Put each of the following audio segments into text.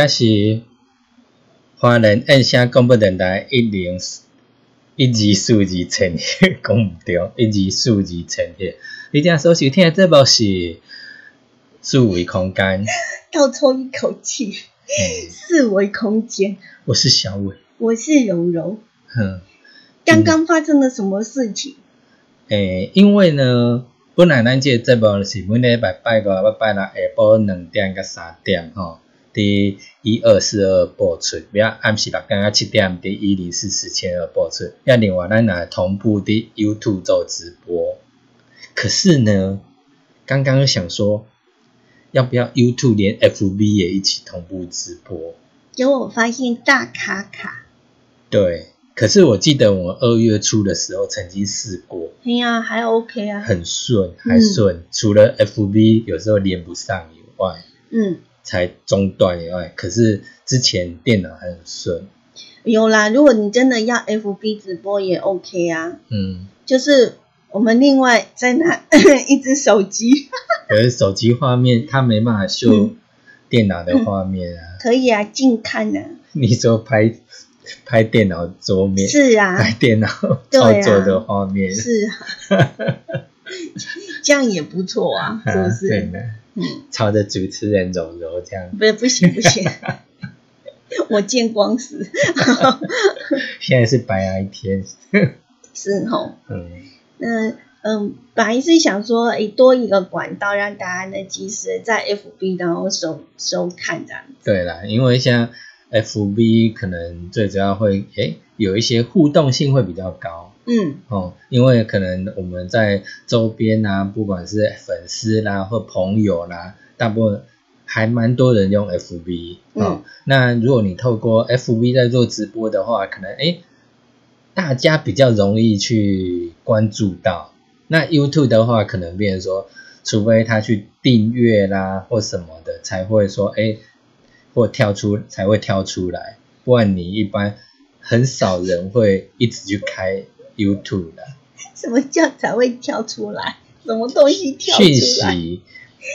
这是华人印象广播电台一零一二四二千赫，讲毋对，一二四二千一。你正所收听的节目是四维空间，倒抽一口气，四维空间。我是小伟，我是柔柔。哼，刚刚发生了什么事情？诶，因为呢，本来咱这个节目是每礼拜拜五、拜拜六下晡两点到三点吼。伫一二四二播出，要暗时六点啊七点伫一零四四千二播出。要另外咱来同步伫 YouTube 做直播。可是呢，刚刚想说，要不要 YouTube 连 FB 也一起同步直播？结果我发现大卡卡。对，可是我记得我二月初的时候曾经试过。哎呀，还 OK 啊。很顺，还顺。除了 FB 有时候连不上以外，嗯。才中断以外，可是之前电脑很顺。有啦，如果你真的要 FB 直播也 OK 啊。嗯，就是我们另外再拿 一只手机。可是手机画面它没办法秀电脑的画面啊。可以啊，近看啊。你说拍拍电脑桌面？是啊。拍电脑操作的画面？是啊。这样也不错啊，是不是？嗯，朝着主持人柔柔这样，不是不行不行，我见光死。现在是白牙一天，是吼。嗯，那嗯，本来是想说，哎，多一个管道让大家呢及时在 FB 当中收收看这样。对啦，因为像 FB 可能最主要会，哎，有一些互动性会比较高。嗯哦，因为可能我们在周边啊，不管是粉丝啦或朋友啦，大部分还蛮多人用 FB 哦。那如果你透过 FB 在做直播的话，可能哎，大家比较容易去关注到。那 YouTube 的话，可能变成说，除非他去订阅啦或什么的，才会说哎，或跳出才会跳出来，不然你一般很少人会一直去开。YouTube 的，什么叫才会跳出来？什么东西跳出来？讯息，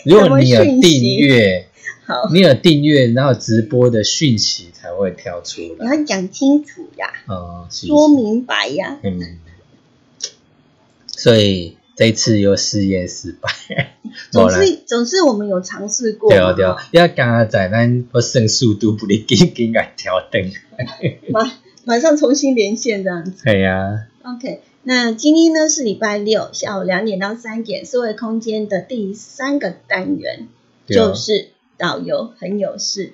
如果你有订阅，好，你有订阅，然后直播的讯息才会跳出来。你要讲清楚呀，哦，说明白呀。嗯，所以这次又试验失败。总是 总是我们有尝试过。对对，要刚在咱不剩速度不离紧紧来调灯。马马上重新连线这样子。对呀。OK，那今天呢是礼拜六下午两点到三点，思维空间的第三个单元就是导游很有事。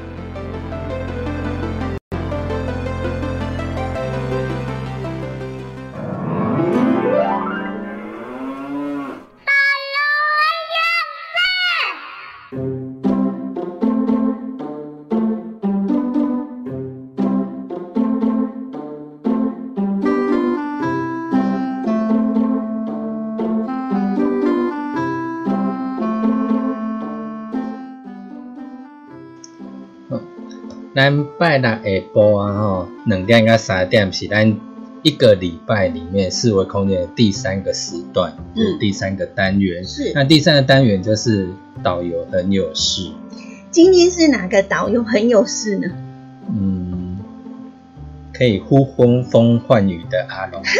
拜六下晡啊，吼，两点到三点是咱一个礼拜里面四维空间的第三个时段，就是第三个单元。是，那第三个单元就是导游很有事。今天是哪个导游很有事呢？嗯，可以呼风风唤雨的阿龙。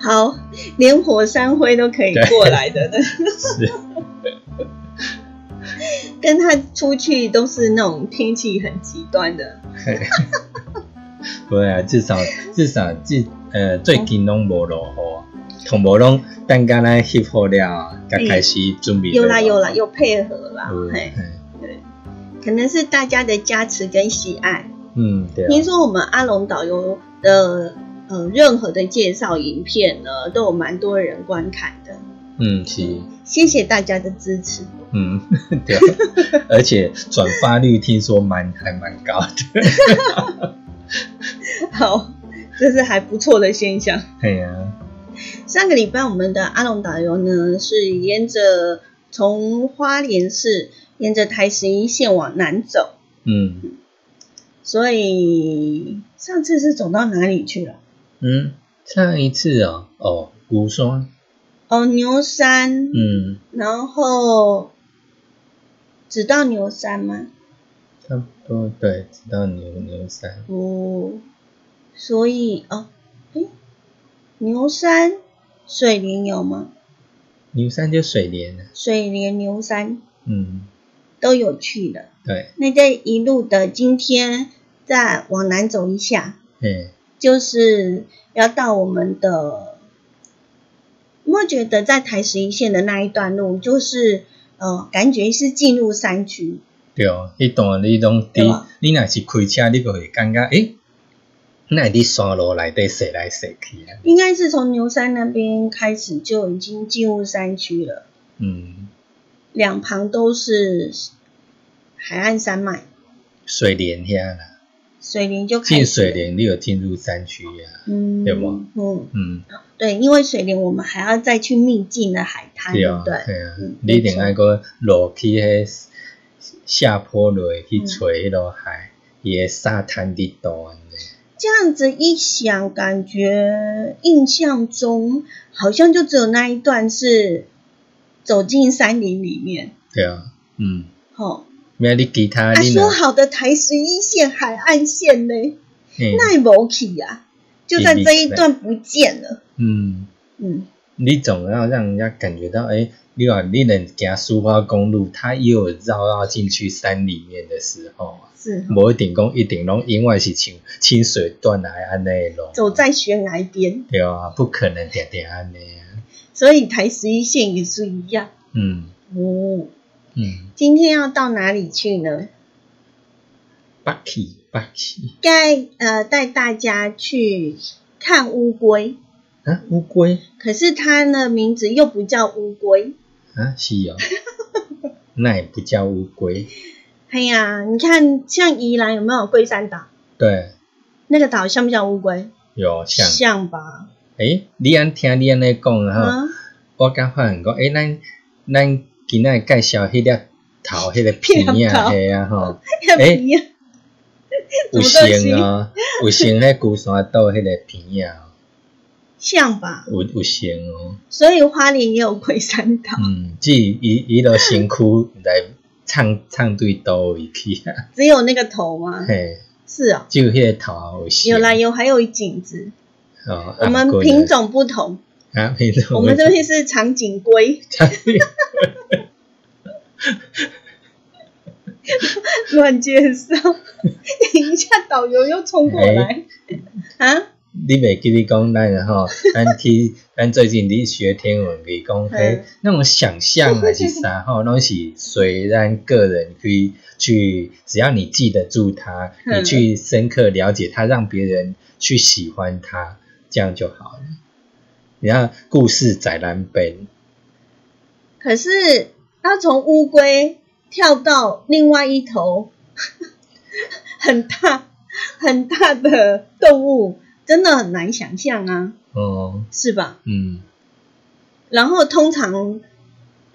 好，连火山灰都可以过来的，是。跟他出去都是那种天气很极端的，对啊，至少至少至呃最近拢无落雨，同无拢等刚来翕好了，才开始准备。有啦有啦，有配合啦，嘿，对，可能是大家的加持跟喜爱。嗯，对。听说我们阿龙导游的呃任何的介绍影片呢，都有蛮多人观看的。嗯，是。谢谢大家的支持。嗯，对，而且转发率听说蛮还蛮高的。好，这是还不错的现象。对呀。上个礼拜我们的阿龙导游呢，是沿着从花莲市沿着台十一线往南走。嗯。所以上次是走到哪里去了？嗯，上一次哦，哦，古双。哦，牛山。嗯。然后。只到牛山吗？差不多，对，只到牛牛山。哦，所以哦，哎，牛山水莲有吗？牛山就水莲了。水莲牛山，嗯，都有去的。对。那这一路的今天再往南走一下，嗯，就是要到我们的，我觉得在台十一线的那一段路就是。呃，感觉是进入山区。对哦，一段你拢伫，你若是开车，你就会感觉，诶，那伫山路内底踅来踅去啊。应该是从牛山那边开始就已经进入山区了。嗯。两旁都是海岸山脉。水莲遐啦。水莲就进水莲，你有进入山区呀？嗯，对不？嗯嗯，对，因为水莲我们还要再去秘境的海滩，对对？对啊，你一定爱个落去迄下坡落去找迄落海，伊个沙滩地多呢。这样子一想，感觉印象中好像就只有那一段是走进山林里面。对啊，嗯，好。没你其他，他说好的台十一线海岸线呢？那无去呀，就在这一段不见了。嗯嗯，你总要让人家感觉到，哎，你话你能行苏花公路，它也有绕绕进去山里面的时候是，无一定讲一定拢因为是清清水断来安内咯。走在悬崖边。对啊，不可能点点安内啊。所以台十一线也是一样。嗯。哦。嗯，今天要到哪里去呢？巴奇，巴奇，该呃带大家去看乌龟啊，乌龟。可是它的名字又不叫乌龟啊，是哦，那也不叫乌龟。哎呀，你看像宜兰有没有龟山岛？对，那个岛像不像乌龟？有像，像吧？哎，你安听你安尼讲哈，我刚发现讲，哎，咱咱。今仔介绍迄粒头，迄个片啊，嘿啊吼，诶，有像啊，有像迄孤山岛迄个片啊，像吧？有有像哦。所以花莲也有龟山岛。嗯，即伊伊都身躯来唱 唱对倒位去啊。只有那个头吗？嘿，是哦。就迄个头有啦，有还有颈子。哦。我们品种不同。啊，品种。我们这边是长颈龟。乱介绍，等一下导游又冲过来啊！你袂记你讲咱吼，咱去咱最近你学天文，你讲嘿，那种想象还是啥吼，拢是随咱个人去去，只要你记得住它，你去深刻了解它，让别人去喜欢它，这样就好了。你看故事在南边，可是要从乌龟。跳到另外一头，很大很大的动物，真的很难想象啊！哦，是吧？嗯。然后通常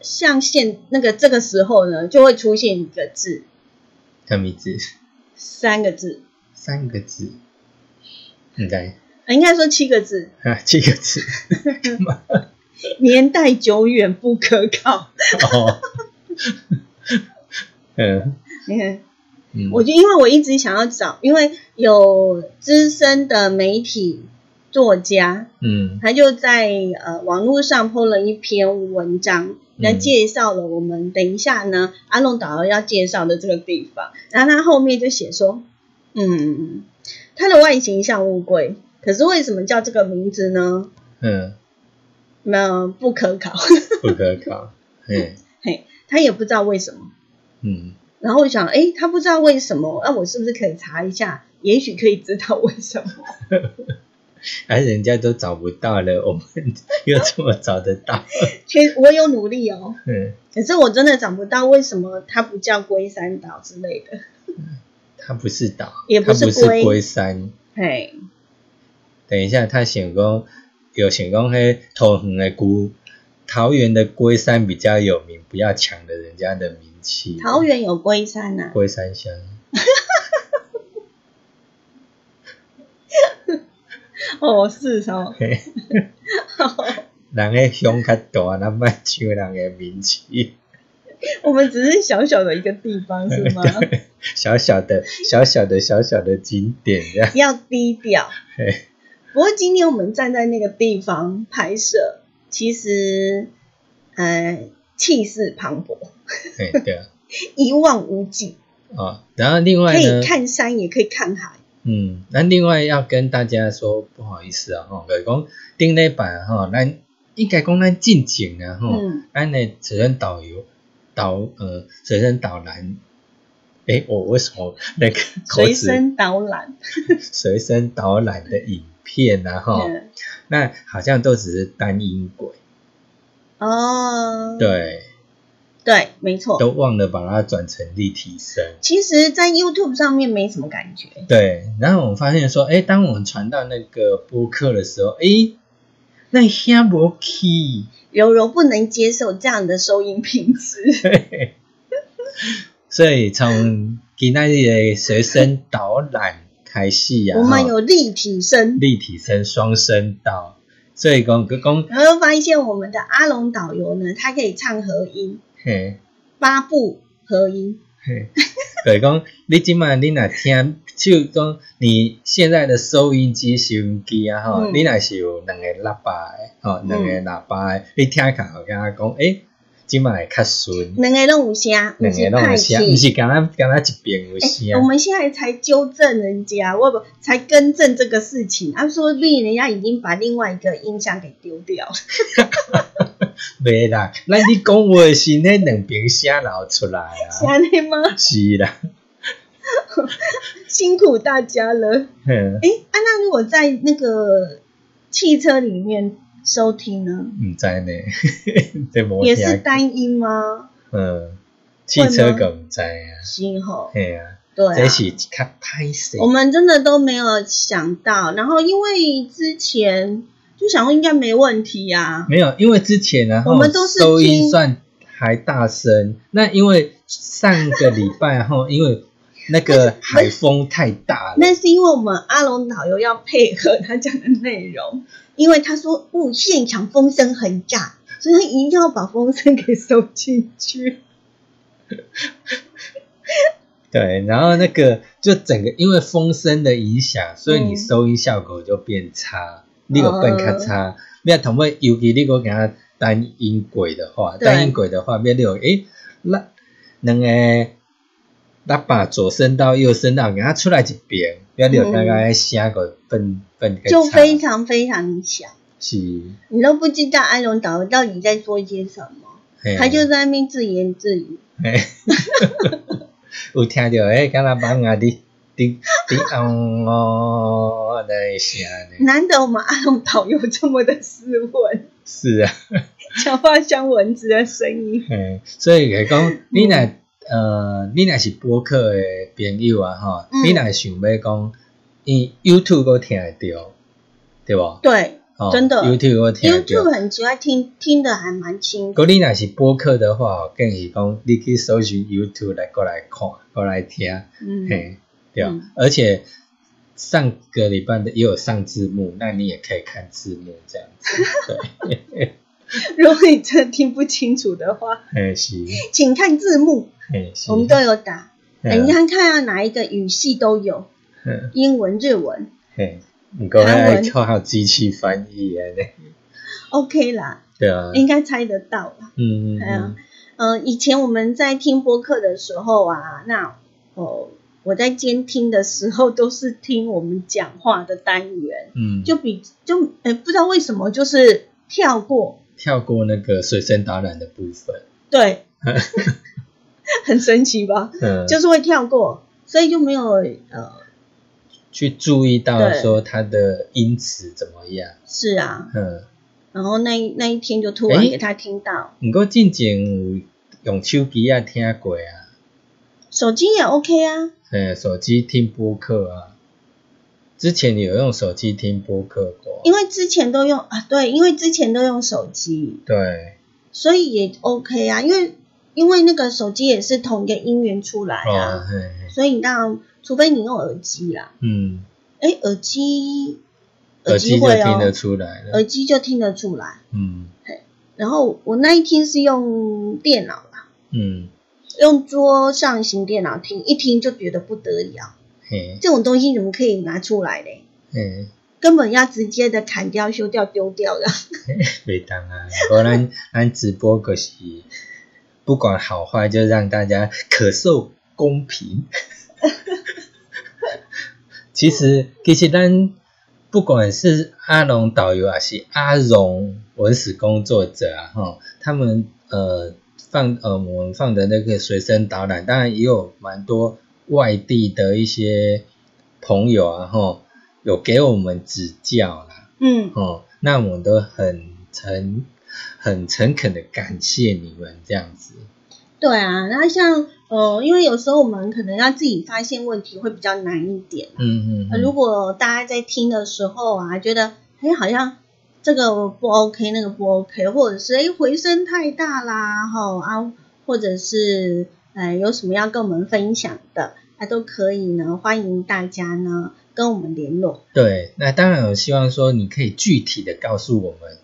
像现那个这个时候呢，就会出现一个字，什么字？三个字。三个字。应该。应该说七个字。啊，七个字。年代久远不可靠。哦。嗯，我就因为我一直想要找，因为有资深的媒体作家，嗯，他就在呃网络上 po 了一篇文章，那介绍了我们等一下呢阿龙导游要介绍的这个地方，然后他后面就写说，嗯，它的外形像乌龟，可是为什么叫这个名字呢？嗯，那不可考，不可考，他也不知道为什么。嗯，然后我想，哎，他不知道为什么，那我是不是可以查一下？也许可以知道为什么。哎，人家都找不到了，我们又怎么找得到？其实我有努力哦，嗯，可是我真的找不到为什么它不叫龟山岛之类的。它不是岛，也不是龟山。嘿，等一下，他想讲有想讲嘿，桃园的龟，桃园的龟山比较有名，不要抢了人家的名气。桃园有龟山呐，龟山乡。哦，是哦。人个乡较大，那卖抢人个名气。我们只是小小的一个地方，是吗？小小的、小小的、小小的景点，这样。要低调。不过今天我们站在那个地方拍摄，其实，呃。气势磅礴，对啊，一望无际啊。然后另外可以看山，也可以看海。嗯，那另外要跟大家说不好意思啊，哈，讲顶礼拜哈，咱应该讲咱进前啊，哈，咱的随身导游导呃随身导览，哎，我为什么那个随身导览 随身导览的影片啊，哈，那好像都只是单音轨。哦，对，对，没错，都忘了把它转成立体声。其实，在 YouTube 上面没什么感觉。对，然后我们发现说，哎，当我们传到那个播客的时候，哎，那声不 key，柔柔不能接受这样的收音品质。所以从今天的随身导览开始啊，我们有立体声，立体声双声道。所以讲，讲，然后发现我们的阿龙导游呢，他可以唱和音，嘿，八部和音，嘿，对，讲 你今晚你若听，就讲你现在的收音机、收音机啊，吼，你若是有两个喇叭的，吼，两个喇叭的，你听看，我跟他讲，诶。今麦较顺，两个拢有声，两个拢有声，不是刚刚刚刚一边有声。我们现在才纠正人家，我不才更正这个事情。他说，不定人家已经把另外一个音箱给丢掉。没啦，那你讲话是那两边声流出来啊？是的吗？是啦，辛苦大家了。嗯，哎，啊，那如果在那个汽车里面。收听呢？唔知呢，也是单音吗？嗯，汽车更在啊，是吼，对啊，对，这是较拍摄。我们真的都没有想到，然后因为之前就想说应该没问题呀，没有，因为之前呢，我们都是收音算还大声，那因为上个礼拜后，因为那个海风太大了，那是因为我们阿龙导游要配合他讲的内容。因为他说哦，现场风声很炸，所以他一定要把风声给收进去。对，然后那个就整个因为风声的影响，所以你收音效果就变差，你有变卡差。你要同位，尤其你果给他单音轨的话，单音轨的话，变六诶，那两个喇叭左声道、右声道，给他出来一遍，变六刚刚声个分分就非常非常小。是，你都不知道安龙导到底在说些什么，他就在那边自言自语。有听到诶，刚刚帮啊的的的哦，那声呢？难得我们阿龙导游这么的斯文。是啊，讲话像蚊子的声音。嗯，所以讲你若呃，你若是播客的朋友啊，哈，你若想要讲，因 YouTube 都听得到，对不？对。真的，YouTube 我听，YouTube 很喜欢听，听的还蛮清。果你若是播客的话，建议讲你可以搜寻 YouTube 来过来看，过来听，嗯，嘿，对而且上个礼拜的也有上字幕，那你也可以看字幕这样子。对，如果你真的听不清楚的话，哎，是，请看字幕，哎，我们都有打，你看看要哪一个语系都有，英文、日文，嘿。你刚还有机器翻译耶？OK 啦，对啊，应该猜得到啦。嗯嗯，嗯，以前我们在听播客的时候啊，那哦，我在监听的时候都是听我们讲话的单元，嗯，就比就诶不知道为什么就是跳过。跳过那个随身导览的部分，对，很神奇吧？嗯，就是会跳过，所以就没有呃。去注意到说它的音词怎么样？是啊，嗯，然后那那一天就突然给他听到。不过之前用手机啊听过啊，手机也 OK 啊。嗯，手机听播客啊，之前有用手机听播客过。因为之前都用啊，对，因为之前都用手机，对，所以也 OK 啊，因为因为那个手机也是同一个音源出来啊，所以你当。除非你用耳机啦，嗯，哎，耳机，耳机会听得出来，耳机就听得出来，嗯，然后我那一天是用电脑啦，嗯，用桌上型电脑听，一听就觉得不得了，嘿，这种东西怎么可以拿出来嘞？嗯，根本要直接的砍掉、修掉、丢掉的。没当啊，不然咱直播可是不管好坏，就让大家可受公平。其实，其实咱不管是阿龙导游还是阿荣文史工作者啊，哈，他们呃放呃我们放的那个随身导览，当然也有蛮多外地的一些朋友啊，哈，有给我们指教啦，嗯，哦，那我们都很诚很诚恳的感谢你们这样子。对啊，那像。呃，因为有时候我们可能要自己发现问题会比较难一点。嗯嗯。如果大家在听的时候啊，觉得哎好像这个不 OK，那个不 OK，或者是哎回声太大啦，吼啊，或者是呃有什么要跟我们分享的，那都可以呢，欢迎大家呢跟我们联络。对，那当然我希望说你可以具体的告诉我们。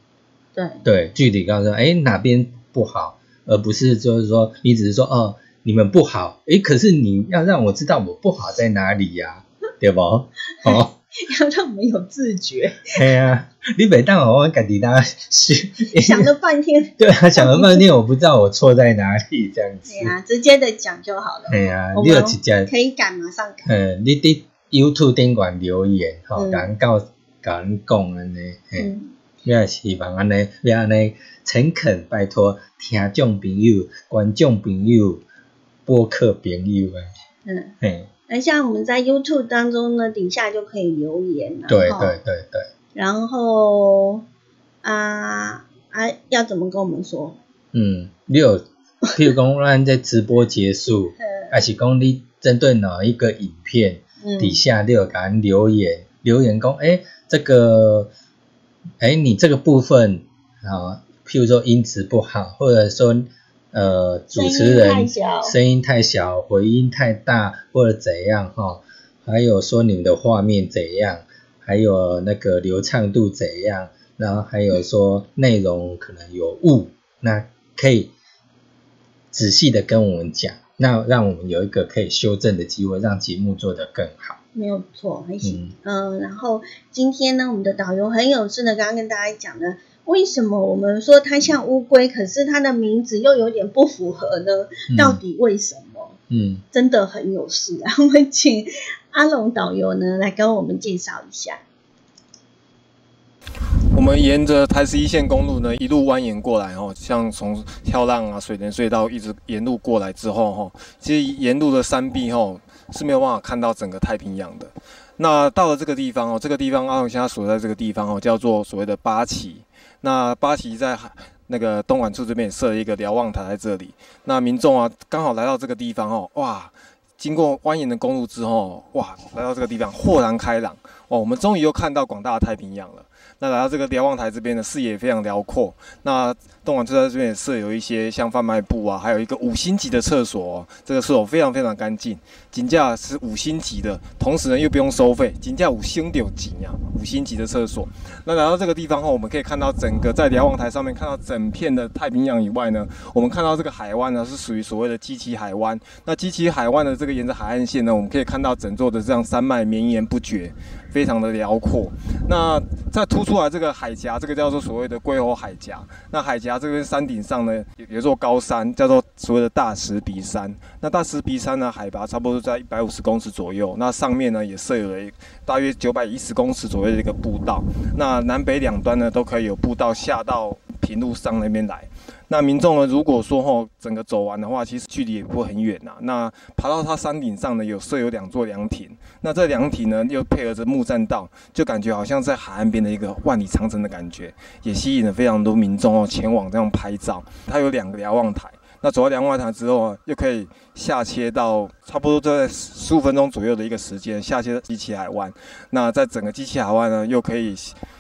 对。对，具体告诉哎哪边不好，而不是就是说你只是说哦。你们不好，诶，可是你要让我知道我不好在哪里呀，对不？哦，要让我们有自觉。对啊，你每当我问，赶紧大家想了半天。对啊，想了半天，我不知道我错在哪里，这样子。对啊，直接的讲就好了。对啊，你有直接可以改，马上改。嗯，你伫 YouTube 顶管留言，吼，敢告敢讲安尼，嗯，也希望安尼，要安尼诚恳拜托听众朋友、观众朋友。播客朋友啊，嗯，嘿，那像我们在 YouTube 当中呢，底下就可以留言了，对对对对。然后啊啊，要怎么跟我们说？嗯，你有，譬如讲，咱在直播结束，还是讲你针对哪一个影片底下你有给人留言，留言讲，哎，这个，哎，你这个部分啊，譬如说音质不好，或者说。呃，主持人声音太小，回音太大，或者怎样哈？还有说你们的画面怎样？还有那个流畅度怎样？然后还有说内容可能有误，那可以仔细的跟我们讲，那让我们有一个可以修正的机会，让节目做得更好。没有错，还行。嗯，然后今天呢，我们的导游很有事的，刚刚跟大家讲的，为什么我们说它像乌龟，可是它的名字又有点不符合呢？到底为什么？嗯，真的很有事啊！我们请阿龙导游呢来跟我们介绍一下。我们沿着台十一线公路呢，一路蜿蜒过来哦，像从跳浪啊、水帘隧道一直沿路过来之后哈，其实沿路的山壁哈是没有办法看到整个太平洋的。那到了这个地方哦，这个地方阿龙现在所在这个地方哦，叫做所谓的八旗。那八旗在海那个东莞处这边也设了一个瞭望台在这里。那民众啊，刚好来到这个地方哦，哇，经过蜿蜒的公路之后，哇，来到这个地方豁然开朗哦，我们终于又看到广大的太平洋了。那来到这个瞭望台这边的视野非常辽阔。那东莞车站这边也设有一些像贩卖部啊，还有一个五星级的厕所。这个厕所非常非常干净，金价是五星级的，同时呢又不用收费，金价五星有级啊，五星级的厕所。那来到这个地方后，我们可以看到整个在瞭望台上面看到整片的太平洋以外呢，我们看到这个海湾呢是属于所谓的基奇海湾。那基奇海湾的这个沿着海岸线呢，我们可以看到整座的这样山脉绵延不绝。非常的辽阔，那再突出来这个海峡，这个叫做所谓的龟吼海峡。那海峡这边山顶上呢，有有座高山，叫做所谓的大石鼻山。那大石鼻山呢，海拔差不多在一百五十公尺左右。那上面呢，也设有了大约九百一十公尺左右的一个步道。那南北两端呢，都可以有步道下到平路上那边来。那民众呢？如果说吼整个走完的话，其实距离也不会很远呐。那爬到它山顶上呢，有设有两座凉亭。那这凉亭呢，又配合着木栈道，就感觉好像在海岸边的一个万里长城的感觉，也吸引了非常多民众哦前往这样拍照。它有两个瞭望台，那走到瞭望台之后啊，又可以下切到差不多在十五分钟左右的一个时间下切机器海湾。那在整个机器海湾呢，又可以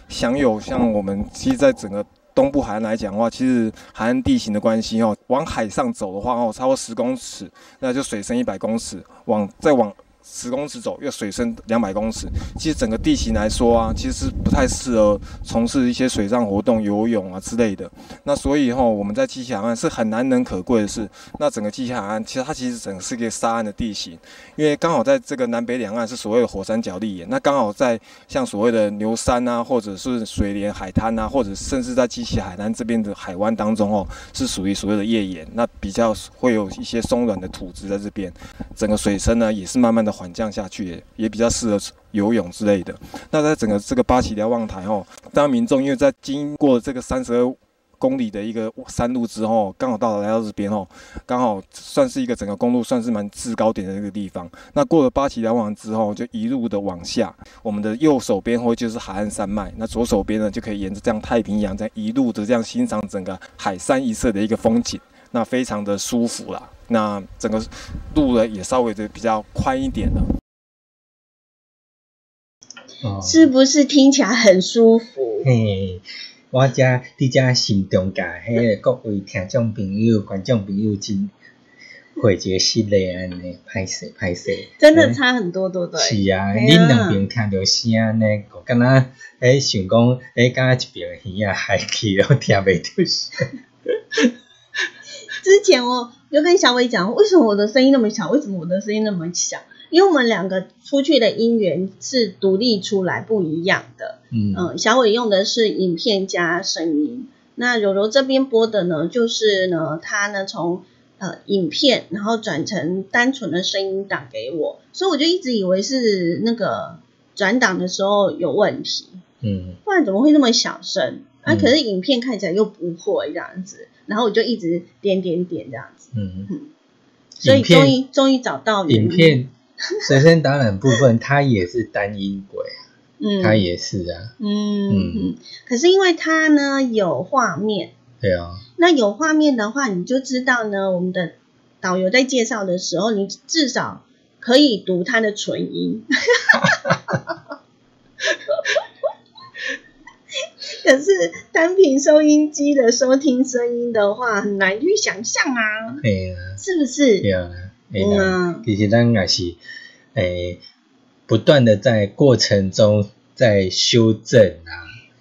享有像我们其实在整个。东部海岸来讲的话，其实海岸地形的关系哦，往海上走的话哦，超过十公尺，那就水深一百公尺，往再往。十公尺走，又水深两百公尺，其实整个地形来说啊，其实不太适合从事一些水上活动、游泳啊之类的。那所以哈，我们在七七海岸是很难能可贵的是，那整个七七海岸其实它其实整个是一个沙岸的地形，因为刚好在这个南北两岸是所谓的火山角砾岩，那刚好在像所谓的牛山啊，或者是水莲海滩啊，或者甚至在七七海滩这边的海湾当中哦，是属于所谓的页岩，那比较会有一些松软的土质在这边，整个水深呢也是慢慢的。缓降下去也也比较适合游泳之类的。那在整个这个八旗瞭望台哦，当民众因为在经过这个三十二公里的一个山路之后，刚好到了来到这边哦，刚好算是一个整个公路算是蛮制高点的一个地方。那过了八旗瞭望之后，就一路的往下，我们的右手边或就是海岸山脉，那左手边呢就可以沿着这样太平洋，在一路的这样欣赏整个海山一色的一个风景，那非常的舒服啦。那整个路呢也稍微的比较宽一点了，是不是听起来很舒服？嘿，我家伫遮心中甲迄个各位听众朋友、观众朋友真会结失礼安尼，歹势歹势，真的差很多，对不对？是啊，恁两边听到声呢，我敢若诶想讲诶，敢若一边耳啊海去了，听袂到声。之前我就跟小伟讲，为什么我的声音那么小？为什么我的声音那么小？因为我们两个出去的音源是独立出来不一样的。嗯，小伟用的是影片加声音，那柔柔这边播的呢，就是呢，他呢从呃影片然后转成单纯的声音档给我，所以我就一直以为是那个转档的时候有问题。嗯，不然怎么会那么小声？啊，可是影片看起来又不会这样子。然后我就一直点点点这样子，嗯。嗯，所以终于终于找到影片随身导览部分，它也是单音轨，嗯，它也是啊，嗯嗯，可是因为它呢有画面，对啊，那有画面的话，你就知道呢，我们的导游在介绍的时候，你至少可以读它的纯音。可是单凭收音机的收听声音的话，很难去想象啊。对啊，是不是？对啊，嗯，其实咱也是诶，不断的在过程中在修正啊，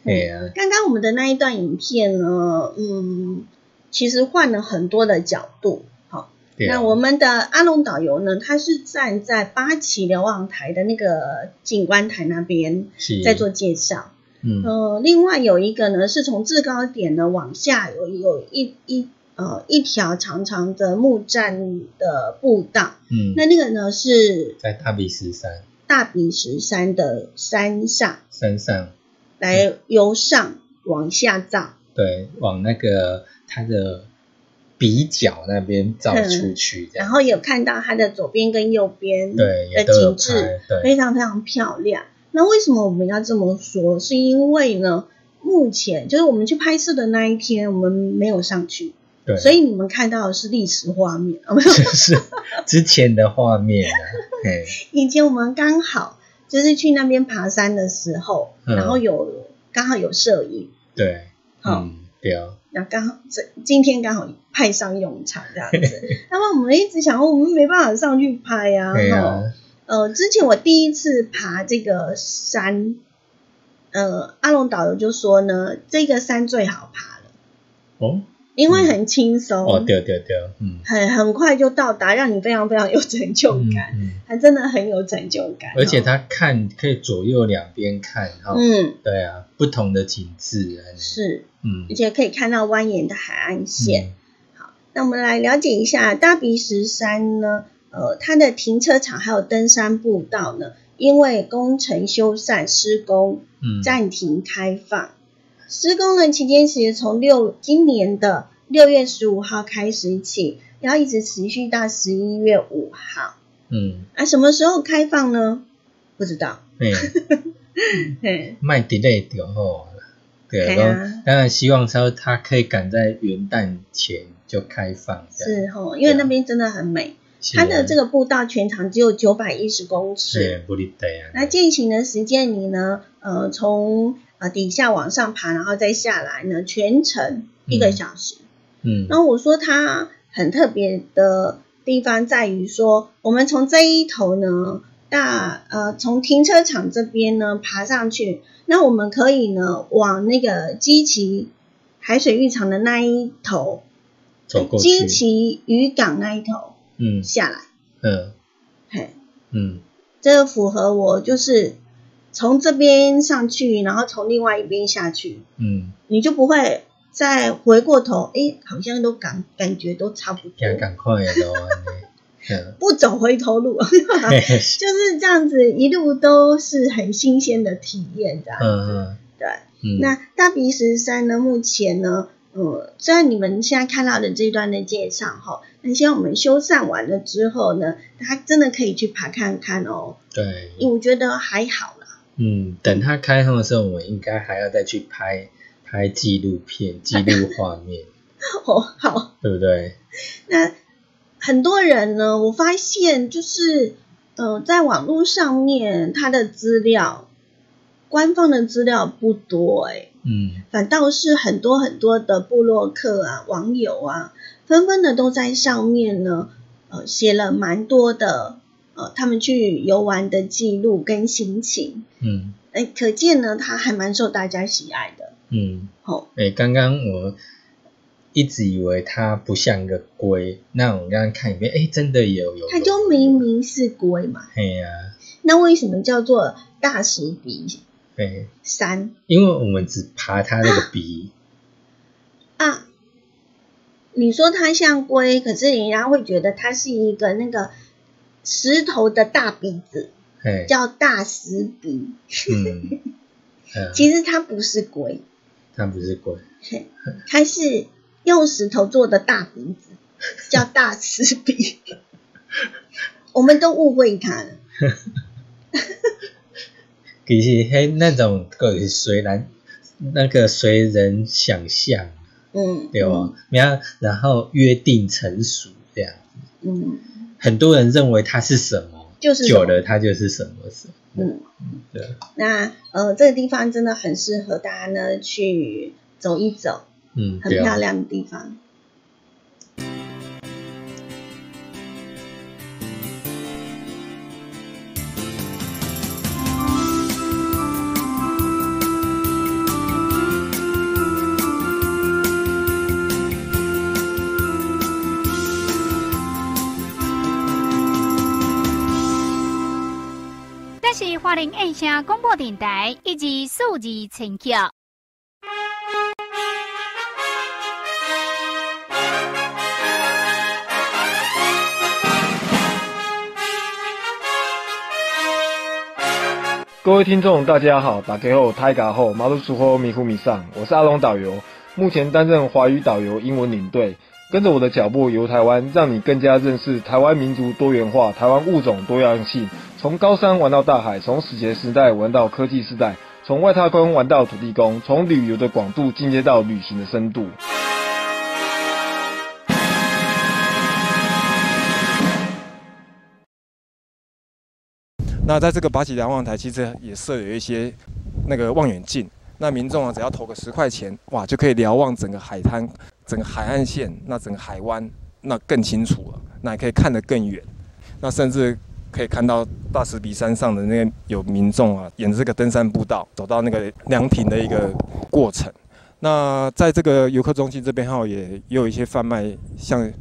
对呀。刚刚我们的那一段影片呢，嗯，其实换了很多的角度。好，那我们的阿龙导游呢，他是站在八旗瞭望台的那个景观台那边在做介绍。嗯，呃，另外有一个呢，是从制高点呢往下有有一一呃一条长长的木栈的步道。嗯，那那个呢是在大比石山。大比石山的山上，山上。来由上往下照，对，往那个它的鼻角那边照出去，然后有看到它的左边跟右边对的景致，非常非常漂亮。那为什么我们要这么说？是因为呢，目前就是我们去拍摄的那一天，我们没有上去。对所以你们看到的是历史画面，不是之前的画面啊。以前我们刚好就是去那边爬山的时候，然后有刚好有摄影。对，好，对啊。那刚好这今天刚好派上用场这样子。那么我们一直想，我们没办法上去拍呀。哈，呃，之前我第一次爬这个山，呃，阿龙导游就说呢，这个山最好爬了。哦。因为很轻松哦，对对对，嗯，很很快就到达，让你非常非常有成就感，还真的很有成就感。而且他看可以左右两边看，哈，嗯，对啊，不同的景致是，嗯，而且可以看到蜿蜒的海岸线。好，那我们来了解一下大鼻石山呢，呃，它的停车场还有登山步道呢，因为工程修缮施工，嗯，暂停开放。施工的期间其实从六今年的六月十五号开始起，然后一直持续到十一月五号。嗯，啊，什么时候开放呢？不知道。嗯，卖 delay 掉后，对啊，当然希望说它可以赶在元旦前就开放。是哦，因为那边真的很美，它的这个步道全长只有九百一十公尺。对，不离啊。那进行的时间里呢？呃，从呃，底下往上爬，然后再下来呢，全程一个小时。嗯，然后我说它很特别的地方在于说，我们从这一头呢，大呃，从停车场这边呢爬上去，那我们可以呢往那个基奇海水浴场的那一头基奇渔港那一头，嗯，下来，嗯，嘿，嗯，这个符合我就是。从这边上去，然后从另外一边下去，嗯，你就不会再回过头，哎，好像都感感觉都差不多，赶快都，不走回头路，就是这样子，一路都是很新鲜的体验，这样子，对，那大鼻石山呢，目前呢，呃，虽然你们现在看到的这段的介绍哈，那希望我们修缮完了之后呢，大家真的可以去爬看看哦，对，我觉得还好。嗯，等它开通的时候，我们应该还要再去拍拍纪录片、记录画面。哦，好，对不对？那很多人呢，我发现就是，呃，在网络上面，他的资料，官方的资料不多，哎，嗯，反倒是很多很多的部落客啊、网友啊，纷纷的都在上面呢，呃，写了蛮多的。呃他们去游玩的记录跟心情，嗯，哎，可见呢，他还蛮受大家喜爱的，嗯，好，哎，刚刚我一直以为它不像个龟，那我刚刚看一遍，哎，真的有有，它就明明是龟嘛，哎呀，那为什么叫做大石鼻？对，山，因为我们只爬它那个鼻。啊，你说它像龟，可是人家会觉得它是一个那个。石头的大鼻子叫大石鼻，嗯，其实它不是龟，它不是龟，它是用石头做的大鼻子，叫大石鼻，我们都误会它了。其实嘿，那种个虽然那个随人想象，嗯，对吧？然后然后约定成熟这样子，嗯。很多人认为它是什么，就是久了它就是什么什么。嗯，对。那呃，这个地方真的很适合大家呢去走一走，嗯，很漂亮的地方。是花莲印象广播电台以及数字陈桥。各位听众，大家好，打开后泰嘎后马路出后迷糊迷上，我是阿龙导游，目前担任华语导游、英文领队。跟着我的脚步游台湾，让你更加认识台湾民族多元化、台湾物种多样性。从高山玩到大海，从史前时代玩到科技时代，从外太空玩到土地公，从旅游的广度进阶到旅行的深度。那在这个八旗瞭望台，其实也设有一些那个望远镜。那民众啊，只要投个十块钱，哇，就可以瞭望整个海滩、整个海岸线，那整个海湾，那更清楚了，那也可以看得更远，那甚至可以看到大石鼻山上的那个有民众啊，沿着这个登山步道走到那个凉亭的一个过程。那在这个游客中心这边哈，也也有一些贩卖像。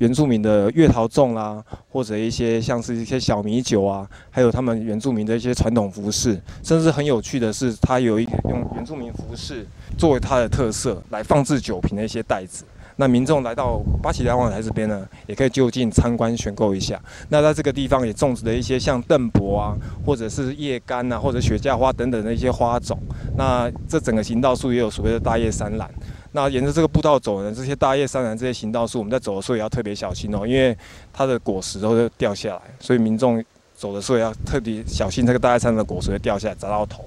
原住民的月桃粽啦，或者一些像是一些小米酒啊，还有他们原住民的一些传统服饰，甚至很有趣的是，它有一用原住民服饰作为它的特色来放置酒瓶的一些袋子。那民众来到八旗瞭望台这边呢，也可以就近参观选购一下。那在这个地方也种植了一些像邓柏啊，或者是叶干啊，或者雪茄花等等的一些花种。那这整个行道树也有所谓的大叶山兰。那沿着这个步道走呢，这些大叶山兰这些行道树，我们在走的时候也要特别小心哦，因为它的果实都会掉下来，所以民众走的时候也要特别小心，这个大叶山的果实会掉下来砸到头。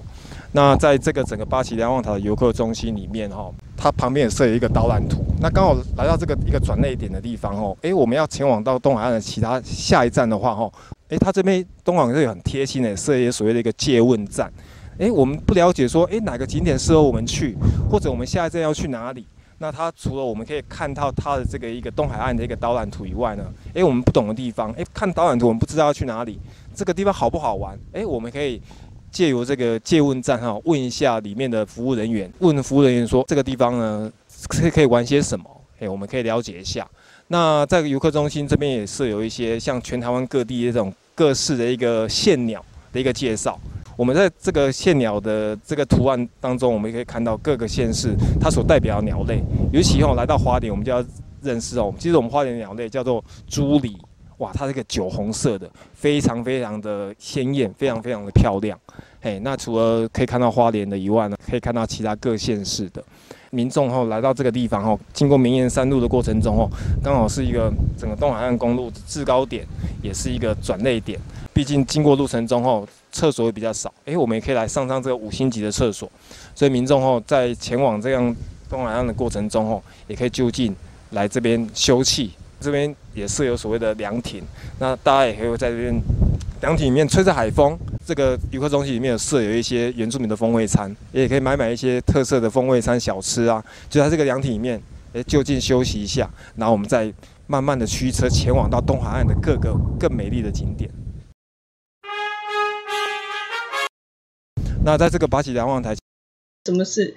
那在这个整个八旗瞭望塔的游客中心里面哈，它旁边也设有一个导览图。那刚好来到这个一个转捩点的地方哦，诶，我们要前往到东海岸的其他下一站的话哈，诶，它这边东海岸是很贴心的，设一些所谓的一个借问站。诶，我们不了解说，诶，哪个景点适合我们去，或者我们下一站要去哪里？那它除了我们可以看到它的这个一个东海岸的一个导览图以外呢，诶，我们不懂的地方，诶，看导览图我们不知道要去哪里，这个地方好不好玩？诶，我们可以借由这个借问站哈，问一下里面的服务人员，问服务人员说这个地方呢可以可以玩些什么？诶，我们可以了解一下。那在游客中心这边也设有一些像全台湾各地的这种各式的一个线鸟的一个介绍。我们在这个线鸟的这个图案当中，我们也可以看到各个县市它所代表的鸟类。尤其哦，来到花莲，我们就要认识哦。其实我们花莲鸟类叫做朱鹂，哇，它这个酒红色的，非常非常的鲜艳，非常非常的漂亮。嘿，那除了可以看到花莲的以外呢，可以看到其他各县市的民众哦，来到这个地方哦，经过明岩山路的过程中哦，刚好是一个整个东海岸公路的制高点，也是一个转捩点。毕竟经过路程中后，厕所也比较少，诶，我们也可以来上上这个五星级的厕所。所以民众哦在前往这样东海岸的过程中哦，也可以就近来这边休憩。这边也设有所谓的凉亭，那大家也可以在这边凉亭里面吹着海风。这个游客中心里面有设有一些原住民的风味餐，也可以买买一些特色的风味餐小吃啊。就在这个凉亭里面，诶，就近休息一下，然后我们再慢慢的驱车前往到东海岸的各个更美丽的景点。那在这个八旗瞭望台，什么事？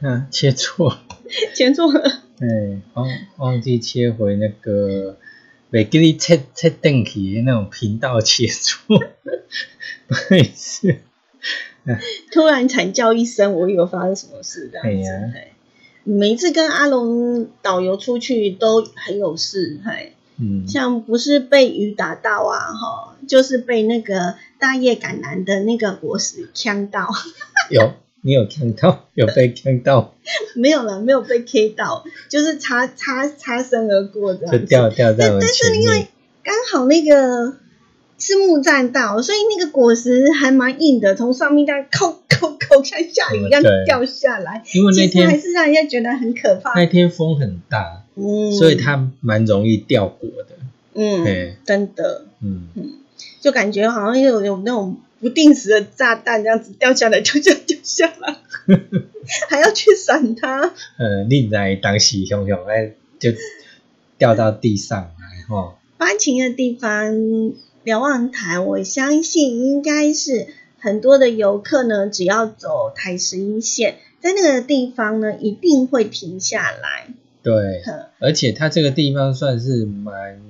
嗯，切错，切错了。哎，忘忘记切回那个，没给你切切登起那种频道切错，不好意思。突然惨叫一声，我以为发生什么事这样子。每一次跟阿龙导游出去都很有事，嘿。嗯，像不是被雨打到啊，哈，就是被那个大叶橄榄的那个果实呛到。有，你有呛到？有被呛到？没有了，没有被 K 到，就是擦擦擦身而过的。就掉掉在我但是因为刚好那个是木栈道，所以那个果实还蛮硬的，从上面这样扣扣扣，像下雨一样掉下来。因为那天还是让人家觉得很可怕。那天风很大。嗯，所以它蛮容易掉果的。嗯，真的。嗯嗯，就感觉好像有有那种不定时的炸弹这样子掉下来，掉下掉下来，还要去闪它。呃，另在当时熊熊哎，就掉到地上来哈。发情的地方瞭望台，我相信应该是很多的游客呢，只要走台十一线，在那个地方呢，一定会停下来。对，而且它这个地方算是蛮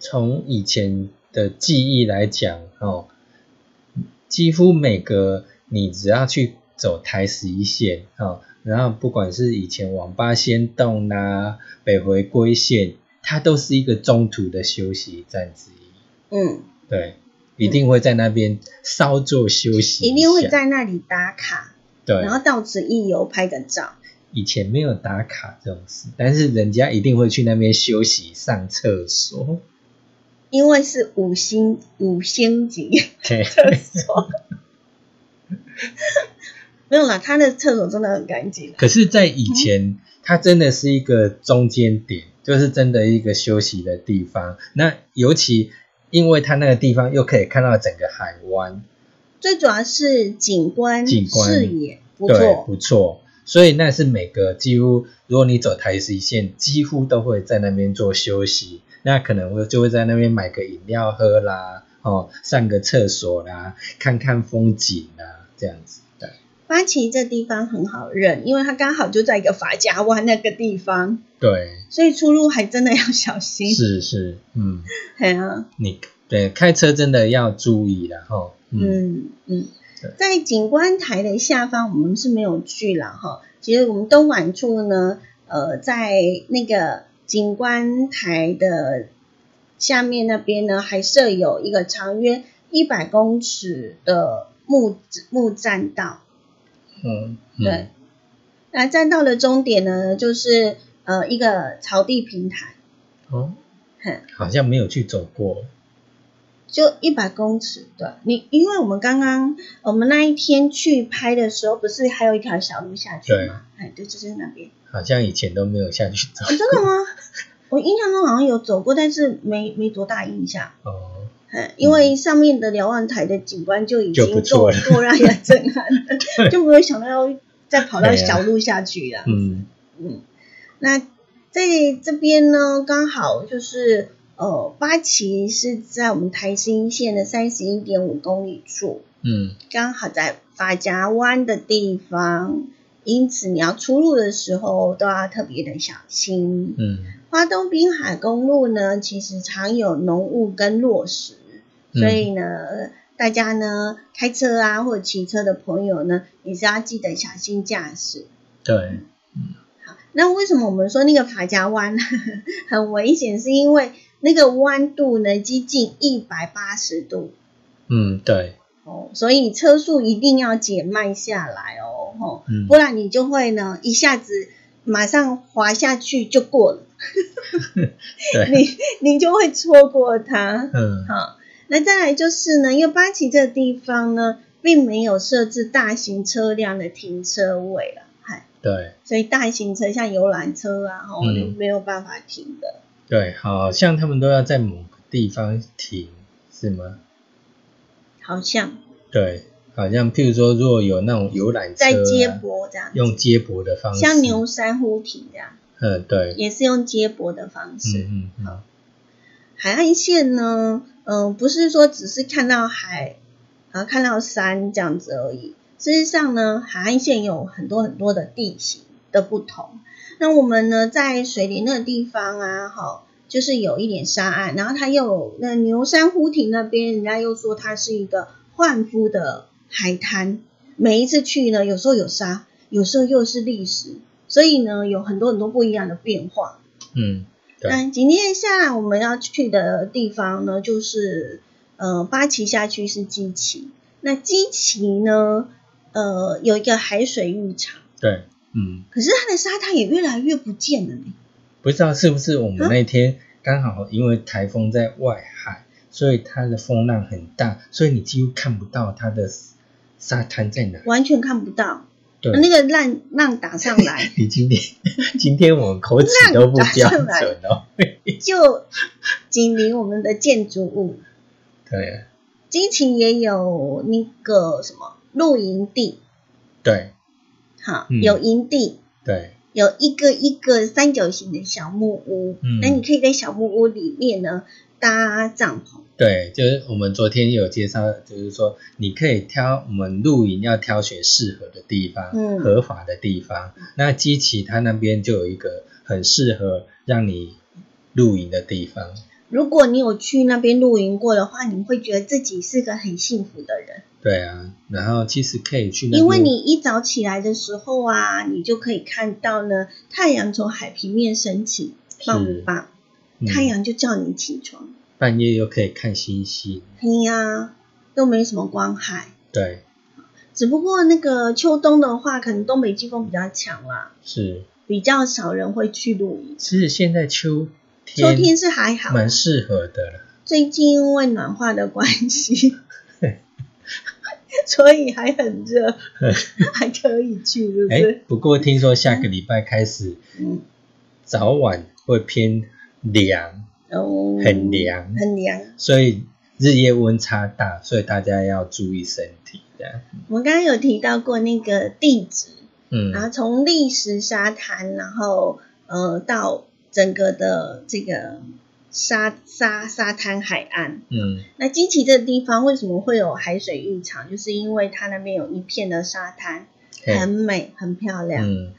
从以前的记忆来讲，哦，几乎每个你只要去走台十一线啊，然后不管是以前网吧先动啦，北回归线，它都是一个中途的休息站之一。嗯，对，一定会在那边稍作休息，一定会在那里打卡，对，然后到此一游拍个照。以前没有打卡这种事，但是人家一定会去那边休息、上厕所，因为是五星五星级 厕所。没有啦，他的厕所真的很干净。可是，在以前，它真的是一个中间点，就是真的一个休息的地方。那尤其因为它那个地方又可以看到整个海湾，最主要是景观、景观视野不错，不错。所以那是每个几乎，如果你走台十一线，几乎都会在那边做休息。那可能我就会在那边买个饮料喝啦，哦，上个厕所啦，看看风景啦，这样子。对，八旗这地方很好认，因为它刚好就在一个法家湾那个地方。对，所以出入还真的要小心。是是，嗯，对啊，你对开车真的要注意了哈。嗯嗯。在景观台的下方，我们是没有去了哈。其实我们东莞处呢，呃，在那个景观台的下面那边呢，还设有一个长约一百公尺的木木栈道。嗯，对。那栈道的终点呢，就是呃一个草地平台。哦，好像没有去走过。就一百公尺，对你，因为我们刚刚我们那一天去拍的时候，不是还有一条小路下去吗？哎，对，就是那边。好像以前都没有下去走。真的吗？我印象中好像有走过，但是没没多大印象。哦。哎，因为上面的瞭望台的景观就已经够够让人震撼了，就没有想到要再跑到小路下去了。嗯嗯。那在这边呢，刚好就是。呃，八旗是在我们台新线的三十一点五公里处，嗯，刚好在法夹湾的地方，因此你要出入的时候都要特别的小心。嗯，花东滨海公路呢，其实常有浓雾跟落石，所以呢，大家呢开车啊或者骑车的朋友呢，也是要记得小心驾驶。对，嗯，好，那为什么我们说那个法夹湾 很危险？是因为那个弯度呢，接近一百八十度。嗯，对。哦，所以车速一定要减慢下来哦，吼，不然你就会呢一下子马上滑下去就过了。对。你你就会错过它。嗯。好，那再来就是呢，因为八旗这个地方呢，并没有设置大型车辆的停车位了，嗨。对。所以大型车像游览车啊，吼，就没有办法停的。对，好像他们都要在某个地方停，是吗？好像。对，好像譬如说，如果有那种游览车，在接驳这样，用接驳的方式，像牛山湖停这样。嗯，对，也是用接驳的方式。嗯嗯。好，海岸线呢，嗯，不是说只是看到海，然后看到山这样子而已。事实上呢，海岸线有很多很多的地形的不同。那我们呢，在水林那个地方啊，哈，就是有一点沙岸，然后它又有那牛山湖亭那边，人家又说它是一个换肤的海滩。每一次去呢，有时候有沙，有时候又是砾石，所以呢，有很多很多不一样的变化。嗯，那今天下来我们要去的地方呢，就是呃八旗下去是基奇，那基奇呢，呃有一个海水浴场。对。嗯，可是它的沙滩也越来越不见了呢。不知道是不是我们那天刚好因为台风在外海，所以它的风浪很大，所以你几乎看不到它的沙滩在哪，完全看不到。对，那个浪浪打上来。你今天今天我们口齿都不标准哦。就紧邻我们的建筑物。对。金琴也有那个什么露营地。对。好，有营地，对，有一个一个三角形的小木屋，嗯，那你可以在小木屋里面呢搭帐篷。对，就是我们昨天有介绍，就是说你可以挑我们露营要挑选适合的地方，嗯，合法的地方。那基奇他那边就有一个很适合让你露营的地方。如果你有去那边露营过的话，你会觉得自己是个很幸福的人。对啊，然后其实可以去，因为你一早起来的时候啊，你就可以看到呢，太阳从海平面升起，棒不棒？太阳就叫你起床，半夜又可以看星星。嘿呀，又没什么光害。对，只不过那个秋冬的话，可能东北季风比较强啦，是比较少人会去露营。其实现在秋秋天是还好，蛮适合的了。最近因为暖化的关系。所以还很热，还可以去，是不是？不过听说下个礼拜开始，嗯，早晚会偏凉，哦，很凉，很凉，所以日夜温差大，所以大家要注意身体。这样，我们刚刚有提到过那个地址，嗯，然后从历史沙滩，然后呃到整个的这个。沙沙沙滩海岸，嗯，那基奇这个地方为什么会有海水浴场？就是因为它那边有一片的沙滩，很美，很漂亮，嗯，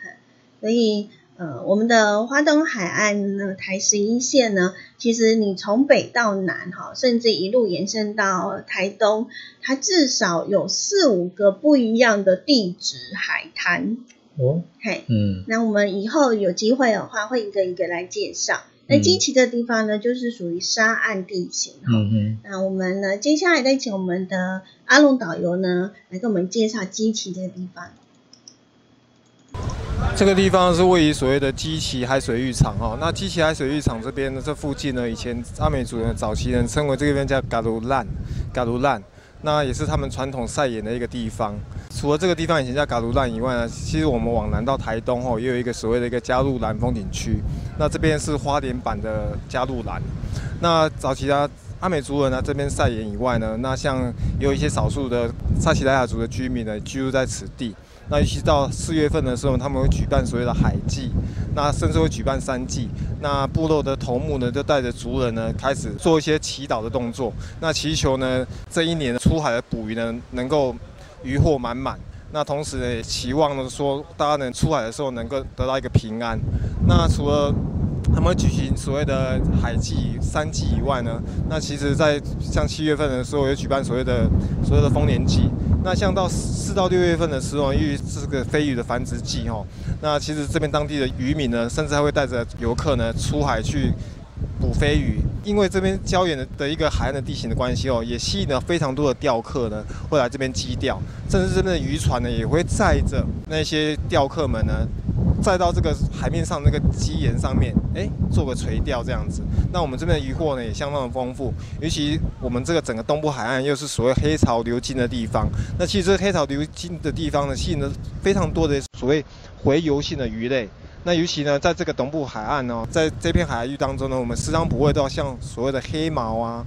所以呃，我们的花东海岸呢，台十一线呢，其实你从北到南哈，甚至一路延伸到台东，它至少有四五个不一样的地质海滩，哦，嘿，嗯，那我们以后有机会的话，会一个一个来介绍。那基奇的地方呢，就是属于沙岸地形哈。那我们呢，接下来再请我们的阿龙导游呢，来给我们介绍基奇这个地方。这个地方是位于所谓的基奇海水浴场哈。那基奇海水浴场这边呢，这附近呢，以前阿美族人早期人称为这边叫嘎鲁烂，嘎鲁烂。那也是他们传统赛演的一个地方。除了这个地方以前叫嘎鲁兰以外呢，其实我们往南到台东吼，也有一个所谓的一个加路兰风景区。那这边是花莲版的加路兰。那早期啊，阿美族人呢这边赛演以外呢，那像也有一些少数的萨奇莱雅族的居民呢居住在此地。那尤其到四月份的时候，他们会举办所谓的海祭，那甚至会举办三祭。那部落的头目呢，就带着族人呢，开始做一些祈祷的动作，那祈求呢，这一年出海的捕鱼呢，能够渔获满满。那同时呢，也期望呢说，大家能出海的时候能够得到一个平安。那除了他们举行所谓的海祭、三祭以外呢，那其实，在像七月份的时候，也举办所谓的所谓的丰年祭。那像到四到六月份的时候，因为是个飞鱼的繁殖季哦，那其实这边当地的渔民呢，甚至还会带着游客呢出海去捕飞鱼。因为这边礁岩的的一个海岸的地形的关系哦，也吸引了非常多的钓客呢会来这边矶钓，甚至这边的渔船呢也会载着那些钓客们呢。再到这个海面上那个基岩上面，哎，做个垂钓这样子。那我们这边的渔获呢也相当的丰富，尤其我们这个整个东部海岸又是所谓黑潮流经的地方。那其实这黑潮流经的地方呢，吸引了非常多的所谓回游性的鱼类。那尤其呢，在这个东部海岸呢，在这片海域当中呢，我们时常捕获到像所谓的黑毛啊。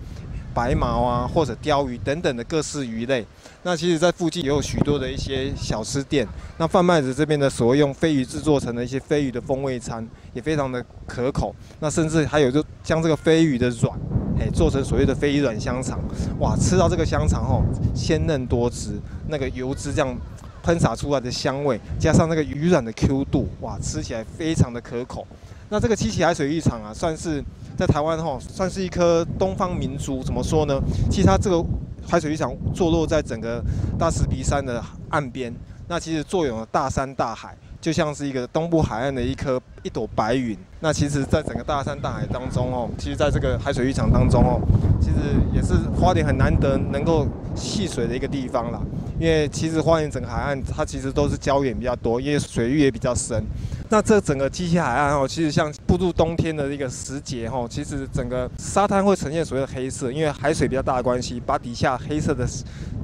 白毛啊，或者鲷鱼等等的各式鱼类。那其实，在附近也有许多的一些小吃店，那贩卖着这边的所谓用飞鱼制作成的一些飞鱼的风味餐，也非常的可口。那甚至还有就将这个飞鱼的软，哎，做成所谓的飞鱼软香肠。哇，吃到这个香肠哦，鲜嫩多汁，那个油脂这样喷洒出来的香味，加上那个鱼软的 Q 度，哇，吃起来非常的可口。那这个七喜海水浴场啊，算是。在台湾哈，算是一颗东方明珠。怎么说呢？其实它这个海水浴场坐落在整个大石鼻山的岸边，那其实坐拥了大山大海，就像是一个东部海岸的一颗一朵白云。那其实，在整个大山大海当中哦，其实在这个海水浴场当中哦，其实也是花莲很难得能够戏水的一个地方啦。因为其实花莲整个海岸它其实都是礁岩比较多，因为水域也比较深。那这整个机器海岸哦，其实像步入冬天的一个时节哦，其实整个沙滩会呈现所谓的黑色，因为海水比较大的关系，把底下黑色的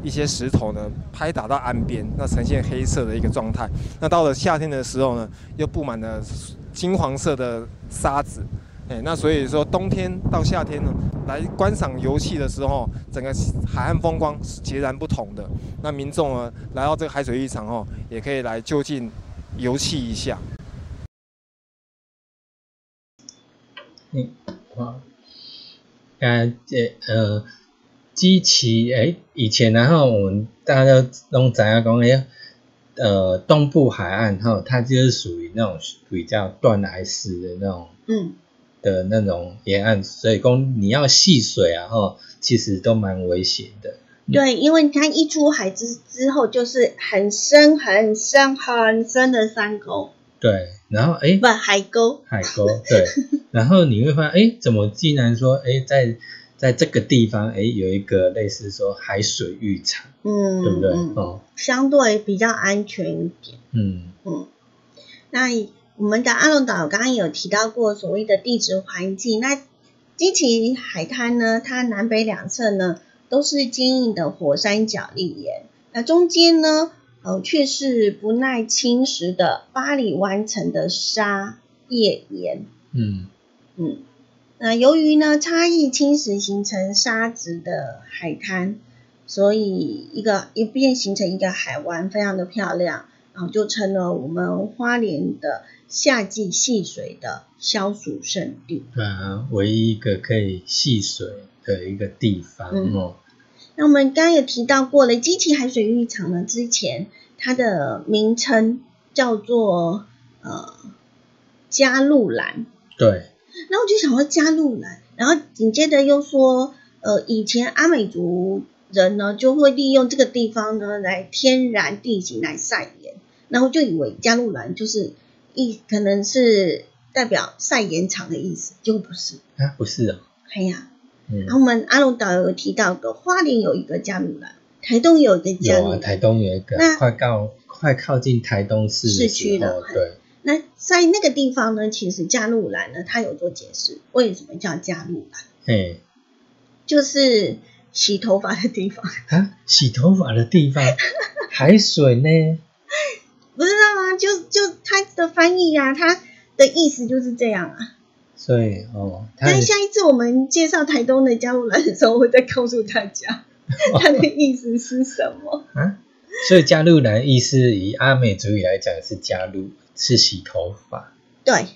一些石头呢拍打到岸边，那呈现黑色的一个状态。那到了夏天的时候呢，又布满了金黄色的沙子，哎，那所以说冬天到夏天呢，来观赏游戏的时候，整个海岸风光是截然不同的。那民众呢来到这个海水浴场哦，也可以来就近游憩一下。嗯，好，呃这呃，基奇哎，以前然后我们大家都弄怎样讲哎，呃，东部海岸哈，它就是属于那种比较断崖式的那种，嗯，的那种沿岸，所以讲你要戏水啊哈，其实都蛮危险的。对，因为它一出海之之后，就是很深很深很深的山沟。对，然后哎，不海沟，海沟对，然后你会发现，哎，怎么竟然说，哎，在在这个地方，哎，有一个类似说海水浴场，嗯，对不对？哦，相对比较安全一点。嗯嗯，那我们的阿龙岛刚刚有提到过所谓的地质环境，那基奇海滩呢，它南北两侧呢都是坚硬的火山角砾岩，那中间呢？呃，却是不耐侵蚀的巴里湾层的沙叶岩。嗯嗯，那由于呢差异侵蚀形成沙质的海滩，所以一个一变形成一个海湾，非常的漂亮，然后就成了我们花莲的夏季戏水的消暑胜地。对啊，唯一一个可以戏水的一个地方哦。那我们刚刚也提到过了，基奇海水浴场呢，之前它的名称叫做呃加路兰。对。那我就想说加路兰，然后紧接着又说，呃，以前阿美族人呢就会利用这个地方呢来天然地形来晒盐，然后就以为加路兰就是一可能是代表晒延长的意思，结果不是。啊，不是啊。哎呀。嗯然后我们阿龙导游有提到的，花莲有一个加路兰，台东有一个加路兰，台东有一个，快靠快靠近台东市市区的，对。那在那个地方呢，其实加路兰呢，它有做解释，为什么叫加路兰？哎，就是洗头发的地方啊，洗头发的地方，海水呢？不知道啊，就就他的翻译呀，它的意思就是这样啊。所以哦，但下一次我们介绍台东的加路兰的时候，我会再告诉大家 它的意思是什么啊。所以加入兰意思以阿美族语来讲是加入，是洗头发。对，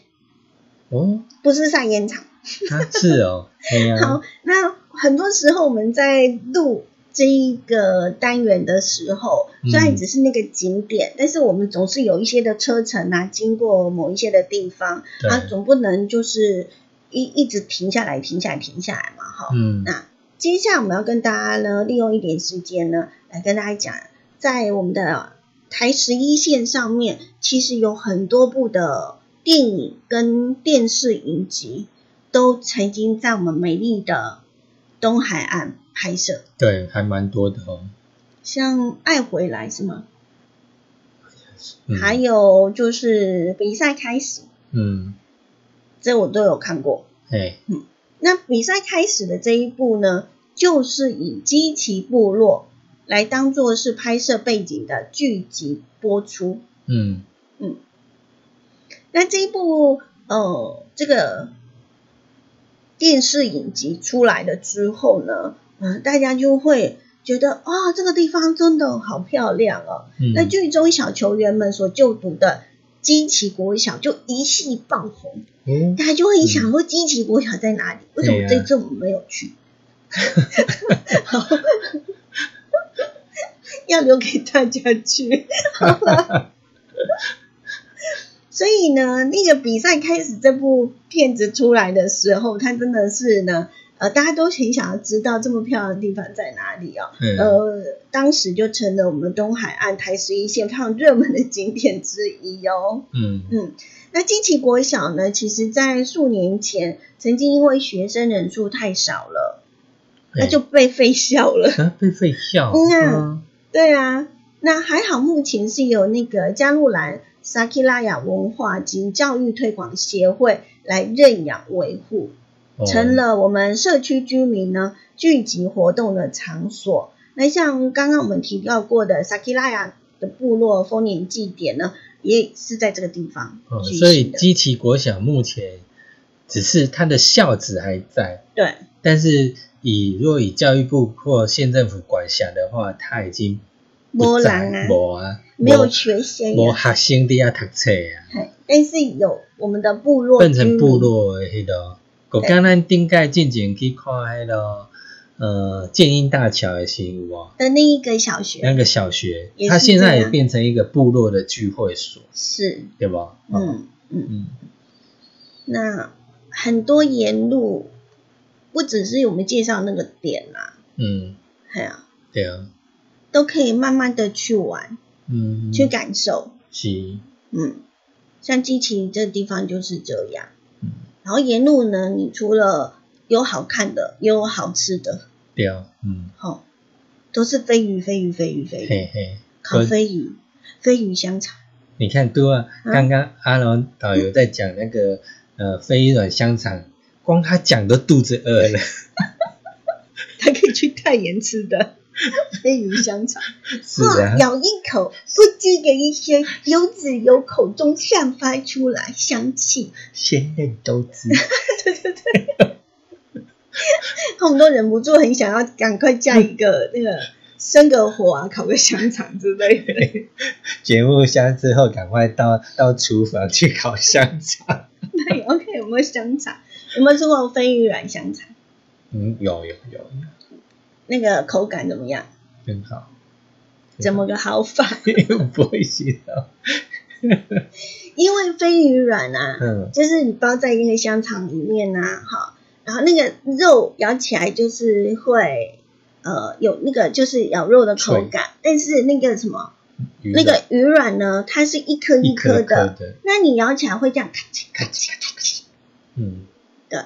哦，不是晒烟场。是哦，好，那很多时候我们在录。这一个单元的时候，虽然只是那个景点，但是我们总是有一些的车程啊，经过某一些的地方，啊，总不能就是一一直停下来、停下来、停下来嘛，哈。嗯。那接下来我们要跟大家呢，利用一点时间呢，来跟大家讲，在我们的台十一线上面，其实有很多部的电影跟电视影集，都曾经在我们美丽的东海岸。拍摄对，还蛮多的哦。像《爱回来》是吗？还有就是比赛开始，嗯，这我都有看过。哎，嗯，那比赛开始的这一部呢，就是以基奇部落来当做是拍摄背景的剧集播出。嗯嗯，那这一部呃，这个电视影集出来了之后呢？嗯，大家就会觉得啊，这个地方真的好漂亮哦。那剧中小球员们所就读的基奇国小就一系爆红，嗯，大家就会想说基奇国小在哪里？为什么这次我们没有去？好，要留给大家去。所以呢，那个比赛开始，这部片子出来的时候，它真的是呢。呃，大家都很想要知道这么漂亮的地方在哪里哦。呃，当时就成了我们东海岸台十一线非常热门的景点之一哦。嗯嗯，那金奇国小呢，其实在数年前曾经因为学生人数太少了，那就被废校了。被废校？嗯，对啊。那还好，目前是有那个加路兰萨基拉雅文化及教育推广协会来认养维护。成了我们社区居民呢聚集活动的场所。那像刚刚我们提到过的萨基拉雅的部落丰年祭典呢，也是在这个地方。哦，所以基奇国小目前只是它的校址还在。对。但是以若以教育部或县政府管辖的话，它已经不在啊，无啊，没有学生，没学生的啊读册啊。但是有我们的部落变成部落的迄个。我刚刚顶盖进前去看迄个呃建英大桥的时候的那一个小学，那个小学，它现在也变成一个部落的聚会所，是，对吧？嗯嗯。嗯。那很多沿路不只是我们介绍那个点啦，嗯，还有对啊，都可以慢慢的去玩，嗯，去感受，是，嗯，像基情这地方就是这样，嗯，然后沿路呢，你除了有好看的，也有好吃的，对啊，嗯，好，都是飞鱼，飞鱼，飞鱼，飞鱼，嘿嘿，烤飞鱼，飞鱼香肠。你看，多啊！刚刚阿龙导游在讲那个呃飞软香肠，光他讲都肚子饿了。他可以去太原吃的 飞鱼香肠，是啊，咬一口，不记的一些油脂由口中散发出来，香气鲜嫩多汁。对对对，他们都忍不住很想要赶快加一个那个。生个火啊，烤个香肠之类的。节目下之后，赶快到到厨房去烤香肠。那 OK，有没有香肠？有没有吃过飞鱼软香肠？嗯，有有有。那个口感怎么样？很好。怎么个好法？不会洗到。因为飞鱼软啊，嗯，就是你包在那个香肠里面啊，哈，然后那个肉咬起来就是会。呃，有那个就是咬肉的口感，但是那个什么，那个鱼软呢，它是一颗一颗的，那你咬起来会这样咔嚓咔嚓咔嚓，嗯，对，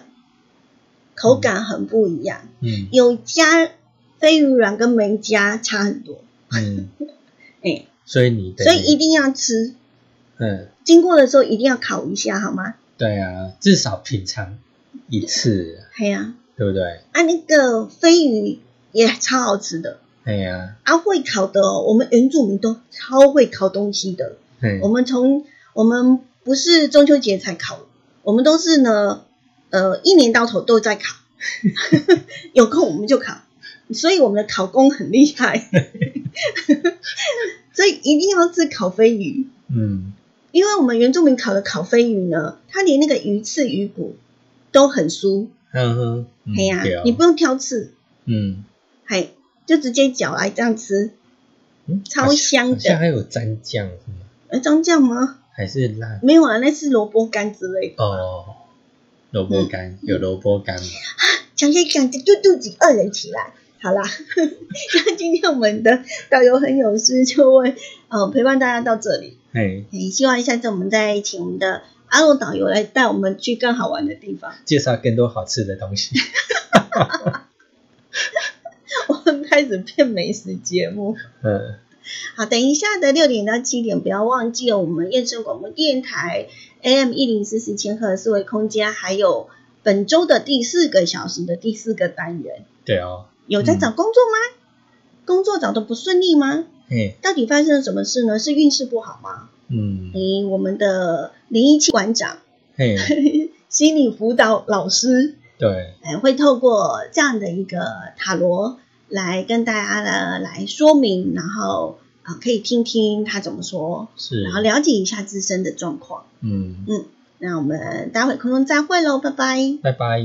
口感很不一样，嗯，有加飞鱼软跟没加差很多，嗯，哎，所以你所以一定要吃，嗯，经过的时候一定要烤一下，好吗？对啊，至少品尝一次，对呀，对不对？啊，那个飞鱼。也超好吃的，对呀，啊会烤的，我们原住民都超会烤东西的。我们从我们不是中秋节才烤，我们都是呢，呃，一年到头都在烤，有空我们就烤，所以我们的考公很厉害，所以一定要吃烤飞鱼。嗯，因为我们原住民烤的烤飞鱼呢，它连那个鱼刺鱼骨都很酥。嗯哼，哎呀，你不用挑刺。嗯。嘿，就直接嚼来这样吃，嗯超香的。像还有蘸酱是吗？呃，蘸酱吗？还是辣？没有啊，那是萝卜干之类的。哦，萝卜干有萝卜干吗？讲着讲着就肚子饿了起来。好啦，那今天我们的导游很有事，就问呃陪伴大家到这里。嘿，希望下次我们再请我们的阿洛导游来带我们去更好玩的地方，介绍更多好吃的东西。我们开始变美食节目，嗯，好，等一下的六点到七点，不要忘记了我们燕声广播电台 AM 一零四四千赫四维空间，还有本周的第四个小时的第四个单元。对哦，有在找工作吗？工作找的不顺利吗？嗯，到底发生了什么事呢？是运势不好吗？嗯，你我们的灵异气馆长，嘿，心理辅导老师，对，哎，会透过这样的一个塔罗。来跟大家的来说明，然后啊可以听听他怎么说，是，然后了解一下自身的状况。嗯嗯，那我们待会空中再会喽，拜拜，拜拜。